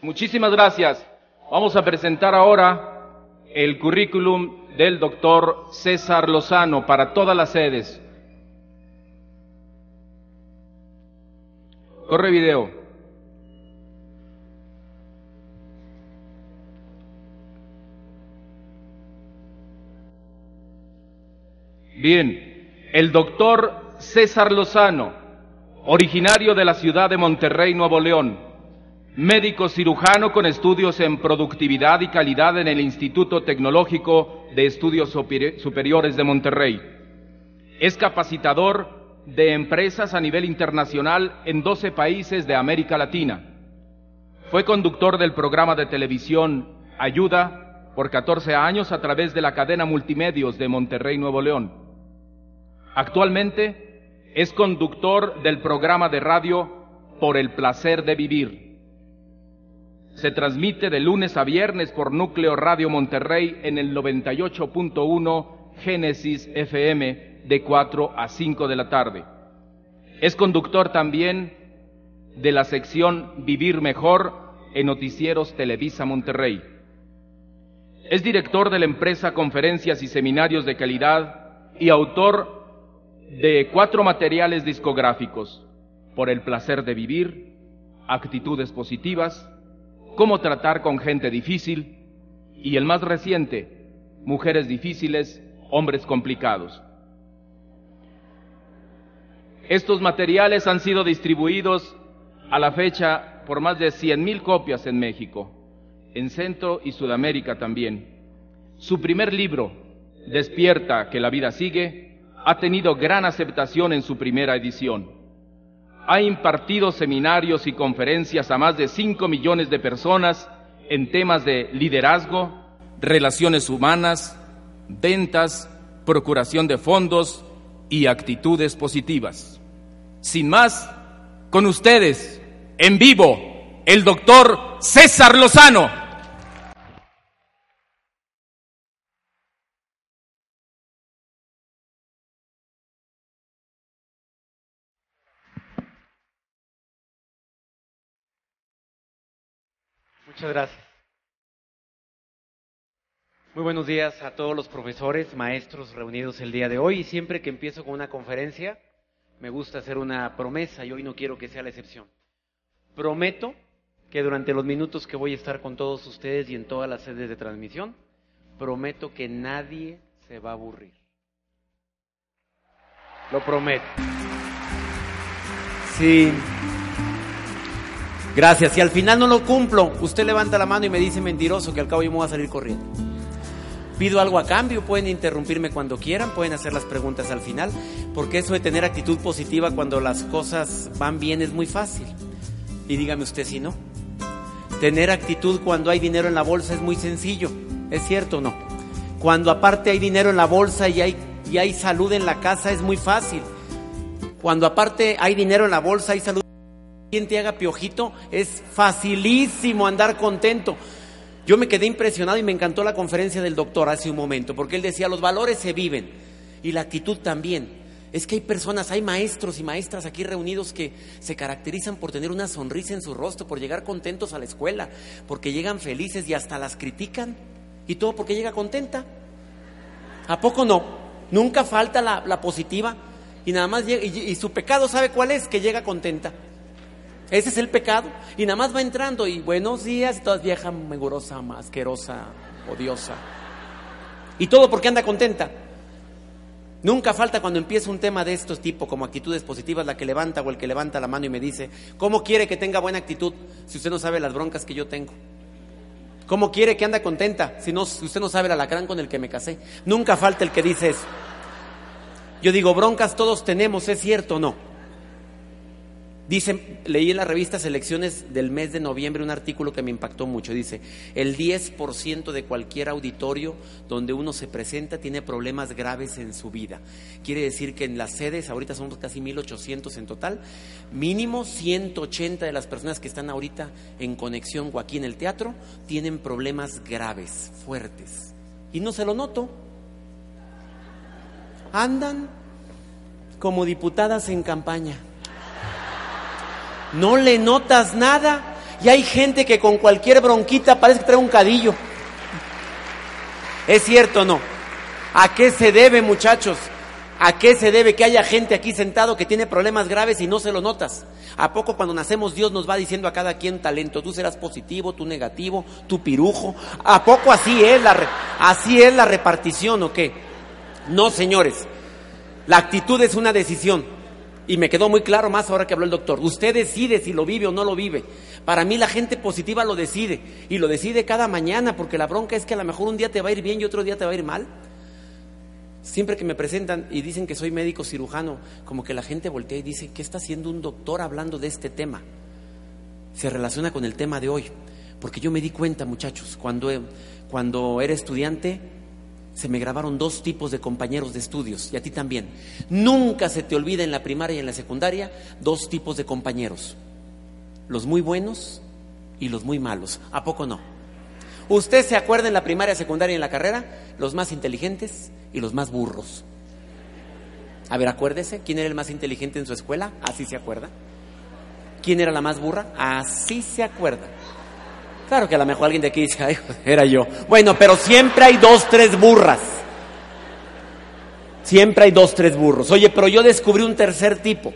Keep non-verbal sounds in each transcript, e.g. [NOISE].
Muchísimas gracias. Vamos a presentar ahora el currículum del doctor César Lozano para todas las sedes. Corre video. Bien, el doctor César Lozano, originario de la ciudad de Monterrey, Nuevo León médico cirujano con estudios en productividad y calidad en el Instituto Tecnológico de Estudios Superiores de Monterrey. Es capacitador de empresas a nivel internacional en 12 países de América Latina. Fue conductor del programa de televisión Ayuda por 14 años a través de la cadena Multimedios de Monterrey, Nuevo León. Actualmente es conductor del programa de radio Por el placer de vivir se transmite de lunes a viernes por Núcleo Radio Monterrey en el 98.1 Génesis FM de 4 a 5 de la tarde. Es conductor también de la sección Vivir Mejor en Noticieros Televisa Monterrey. Es director de la empresa Conferencias y Seminarios de Calidad y autor de cuatro materiales discográficos, Por el placer de vivir, Actitudes positivas, cómo tratar con gente difícil y el más reciente, mujeres difíciles, hombres complicados. Estos materiales han sido distribuidos a la fecha por más de 100.000 copias en México, en Centro y Sudamérica también. Su primer libro, Despierta, que la vida sigue, ha tenido gran aceptación en su primera edición ha impartido seminarios y conferencias a más de 5 millones de personas en temas de liderazgo, relaciones humanas, ventas, procuración de fondos y actitudes positivas. Sin más, con ustedes, en vivo, el doctor César Lozano. Muchas gracias. Muy buenos días a todos los profesores, maestros reunidos el día de hoy. Y siempre que empiezo con una conferencia, me gusta hacer una promesa y hoy no quiero que sea la excepción. Prometo que durante los minutos que voy a estar con todos ustedes y en todas las sedes de transmisión, prometo que nadie se va a aburrir. Lo prometo. Sí. Gracias. Si al final no lo cumplo, usted levanta la mano y me dice mentiroso que al cabo yo me voy a salir corriendo. Pido algo a cambio, pueden interrumpirme cuando quieran, pueden hacer las preguntas al final, porque eso de tener actitud positiva cuando las cosas van bien es muy fácil. Y dígame usted si no. Tener actitud cuando hay dinero en la bolsa es muy sencillo, ¿es cierto o no? Cuando aparte hay dinero en la bolsa y hay, y hay salud en la casa es muy fácil. Cuando aparte hay dinero en la bolsa, hay salud quien te haga piojito, es facilísimo andar contento. Yo me quedé impresionado y me encantó la conferencia del doctor hace un momento, porque él decía, los valores se viven y la actitud también. Es que hay personas, hay maestros y maestras aquí reunidos que se caracterizan por tener una sonrisa en su rostro, por llegar contentos a la escuela, porque llegan felices y hasta las critican. Y todo porque llega contenta. ¿A poco no? Nunca falta la, positiva y nada más llega, y su pecado sabe cuál es, que llega contenta. Ese es el pecado. Y nada más va entrando y buenos días, y todas vieja, megurosa, asquerosa, odiosa. Y todo porque anda contenta. Nunca falta cuando empieza un tema de estos tipo, como actitudes positivas, la que levanta o el que levanta la mano y me dice, ¿cómo quiere que tenga buena actitud si usted no sabe las broncas que yo tengo? ¿Cómo quiere que anda contenta si, no, si usted no sabe el alacrán con el que me casé? Nunca falta el que dice eso. Yo digo, broncas todos tenemos, ¿es cierto o no? Dice, leí en la revista Selecciones del mes de noviembre un artículo que me impactó mucho. Dice, el 10% de cualquier auditorio donde uno se presenta tiene problemas graves en su vida. Quiere decir que en las sedes, ahorita somos casi 1800 en total, mínimo 180 de las personas que están ahorita en conexión o aquí en el teatro tienen problemas graves, fuertes. Y no se lo noto. Andan como diputadas en campaña no le notas nada. Y hay gente que con cualquier bronquita parece que trae un cadillo. ¿Es cierto o no? ¿A qué se debe, muchachos? ¿A qué se debe que haya gente aquí sentado que tiene problemas graves y no se lo notas? ¿A poco cuando nacemos Dios nos va diciendo a cada quien talento? Tú serás positivo, tú negativo, tú pirujo. ¿A poco así es la, así es la repartición o qué? No, señores. La actitud es una decisión. Y me quedó muy claro más ahora que habló el doctor. Usted decide si lo vive o no lo vive. Para mí la gente positiva lo decide. Y lo decide cada mañana porque la bronca es que a lo mejor un día te va a ir bien y otro día te va a ir mal. Siempre que me presentan y dicen que soy médico cirujano, como que la gente voltea y dice, ¿qué está haciendo un doctor hablando de este tema? Se relaciona con el tema de hoy. Porque yo me di cuenta, muchachos, cuando, cuando era estudiante, se me grabaron dos tipos de compañeros de estudios y a ti también. Nunca se te olvida en la primaria y en la secundaria dos tipos de compañeros, los muy buenos y los muy malos. ¿A poco no? ¿Usted se acuerda en la primaria, secundaria y en la carrera? Los más inteligentes y los más burros. A ver, acuérdese, ¿quién era el más inteligente en su escuela? Así se acuerda. ¿Quién era la más burra? Así se acuerda. Claro que a lo mejor alguien de aquí dice, [LAUGHS] era yo. Bueno, pero siempre hay dos, tres burras. Siempre hay dos, tres burros. Oye, pero yo descubrí un tercer tipo.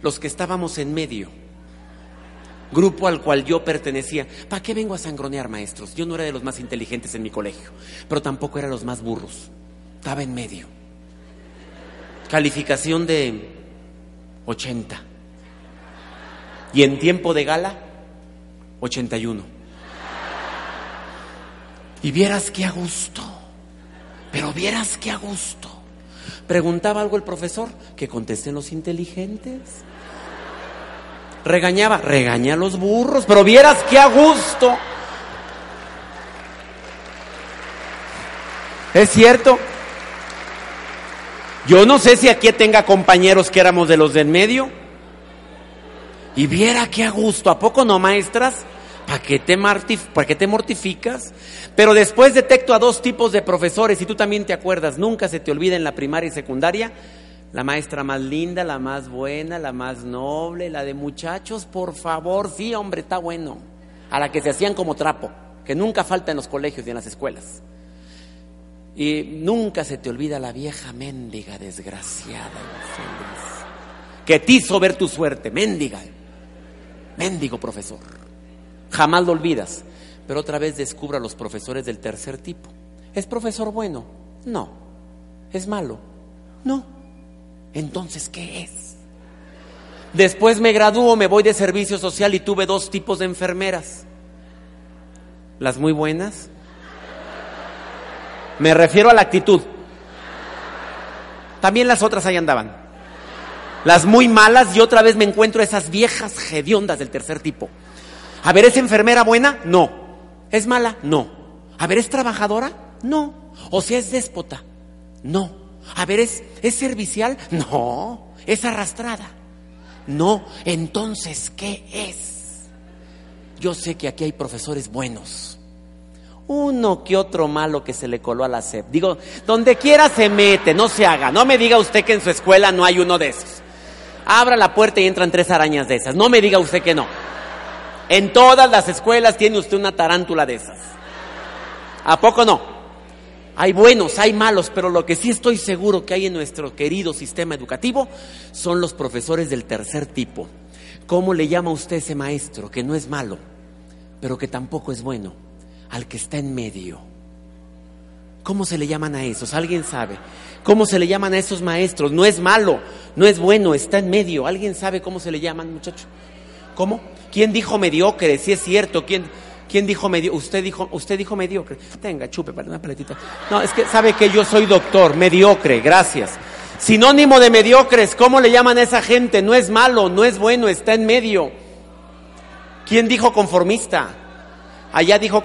Los que estábamos en medio. Grupo al cual yo pertenecía. ¿Para qué vengo a sangronear, maestros? Yo no era de los más inteligentes en mi colegio, pero tampoco era de los más burros. Estaba en medio. Calificación de 80. Y en tiempo de gala, 81. Y vieras qué a gusto, pero vieras qué a gusto. Preguntaba algo el profesor, que contesten los inteligentes. Regañaba, regaña a los burros, pero vieras qué a gusto. ¿Es cierto? Yo no sé si aquí tenga compañeros que éramos de los del medio. Y viera qué a gusto, ¿a poco no, maestras? ¿Para qué, te ¿Para qué te mortificas? Pero después detecto a dos tipos de profesores, y tú también te acuerdas, nunca se te olvida en la primaria y secundaria, la maestra más linda, la más buena, la más noble, la de muchachos, por favor, sí, hombre, está bueno. A la que se hacían como trapo, que nunca falta en los colegios y en las escuelas. Y nunca se te olvida la vieja mendiga desgraciada, que te hizo ver tu suerte, mendiga, mendigo profesor. Jamás lo olvidas. Pero otra vez descubra a los profesores del tercer tipo. ¿Es profesor bueno? No. ¿Es malo? No. Entonces, ¿qué es? Después me gradúo, me voy de servicio social y tuve dos tipos de enfermeras. Las muy buenas. Me refiero a la actitud. También las otras ahí andaban. Las muy malas y otra vez me encuentro esas viejas hediondas del tercer tipo. A ver, ¿es enfermera buena? No. ¿Es mala? No. A ver, ¿es trabajadora? No. O sea, es déspota? No. A ver, ¿es, ¿es servicial? No. ¿Es arrastrada? No. Entonces, ¿qué es? Yo sé que aquí hay profesores buenos. Uno que otro malo que se le coló a la SEP. Digo, donde quiera se mete, no se haga. No me diga usted que en su escuela no hay uno de esos. Abra la puerta y entran tres arañas de esas. No me diga usted que no. En todas las escuelas tiene usted una tarántula de esas. ¿A poco no? Hay buenos, hay malos, pero lo que sí estoy seguro que hay en nuestro querido sistema educativo son los profesores del tercer tipo. ¿Cómo le llama usted ese maestro que no es malo, pero que tampoco es bueno? Al que está en medio. ¿Cómo se le llaman a esos? ¿Alguien sabe? ¿Cómo se le llaman a esos maestros? No es malo, no es bueno, está en medio. ¿Alguien sabe cómo se le llaman, muchacho? ¿Cómo? ¿Quién dijo mediocre? Si es cierto, ¿quién, quién dijo mediocre? Usted dijo, usted dijo mediocre. Tenga, chupe para una paletita. No, es que sabe que yo soy doctor, mediocre, gracias. Sinónimo de mediocres, ¿cómo le llaman a esa gente? No es malo, no es bueno, está en medio. ¿Quién dijo conformista? Allá dijo,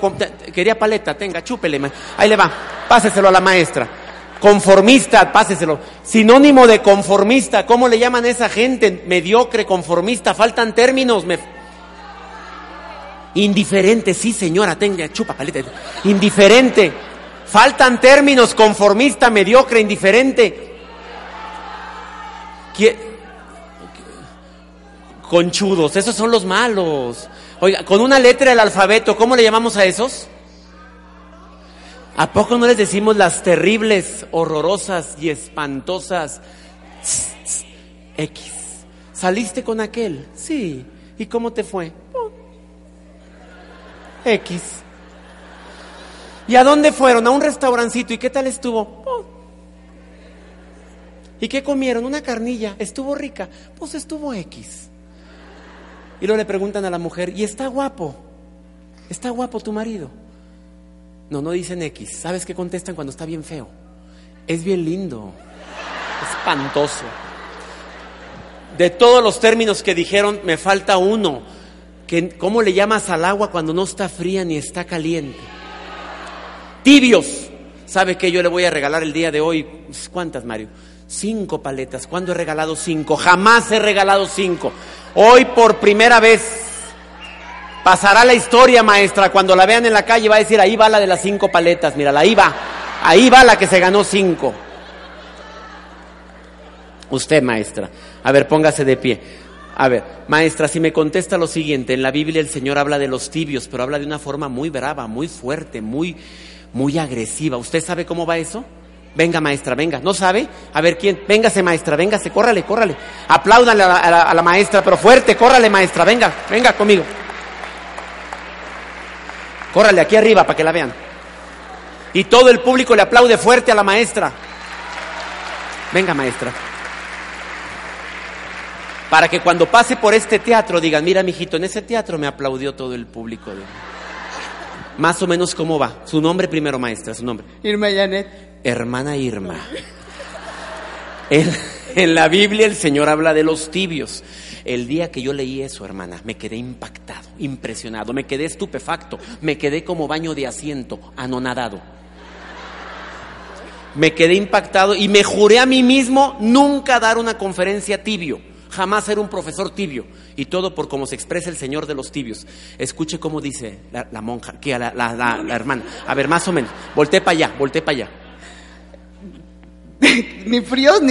quería paleta, tenga, chúpele. Ahí le va, páseselo a la maestra. Conformista, páseselo. Sinónimo de conformista, ¿cómo le llaman a esa gente? Mediocre, conformista, faltan términos. Indiferente, sí señora, tenga, chupa paleta. Indiferente. Faltan términos, conformista, mediocre, indiferente. Conchudos, esos son los malos. Oiga, con una letra del alfabeto, ¿cómo le llamamos a esos? ¿A poco no les decimos las terribles, horrorosas y espantosas X? ¿Saliste con aquel? Sí. ¿Y cómo te fue? X. ¿Y a dónde fueron? A un restaurancito. ¿Y qué tal estuvo? Oh. ¿Y qué comieron? Una carnilla. ¿Estuvo rica? Pues estuvo X. Y luego le preguntan a la mujer, ¿y está guapo? ¿Está guapo tu marido? No, no dicen X. ¿Sabes qué contestan cuando está bien feo? Es bien lindo. Espantoso. De todos los términos que dijeron, me falta uno. ¿Cómo le llamas al agua cuando no está fría ni está caliente? Tibios. ¿Sabe qué yo le voy a regalar el día de hoy? ¿Cuántas, Mario? Cinco paletas. ¿Cuándo he regalado cinco? Jamás he regalado cinco. Hoy por primera vez pasará la historia, maestra. Cuando la vean en la calle va a decir, ahí va la de las cinco paletas. Mira, ahí va. Ahí va la que se ganó cinco. Usted, maestra. A ver, póngase de pie. A ver, maestra, si me contesta lo siguiente, en la Biblia el Señor habla de los tibios, pero habla de una forma muy brava, muy fuerte, muy, muy agresiva. ¿Usted sabe cómo va eso? Venga, maestra, venga. ¿No sabe? A ver quién. Véngase, maestra, véngase, córrale, córrale. Apláudale a la, maestra, pero fuerte, córrale, maestra, venga, venga conmigo. Córrale aquí arriba para que la vean. Y todo el público le aplaude fuerte a la maestra. Venga, maestra. Para que cuando pase por este teatro digan, mira, mijito, en ese teatro me aplaudió todo el público. Más o menos cómo va. Su nombre primero, maestra, su nombre. Irma Janet hermana Irma. En, la Biblia el Señor habla de los tibios. El día que yo leí eso, hermana, me quedé impactado, impresionado, me quedé estupefacto, me quedé como baño de asiento, anonadado. Me quedé impactado y me juré a mí mismo nunca dar una conferencia tibio, jamás ser un profesor tibio. Y todo por cómo se expresa el Señor de los tibios. Escuche cómo dice la, monja, que la, la, hermana. A ver, más o menos. Volté para allá, volté para allá. [LAUGHS] ni fríos ni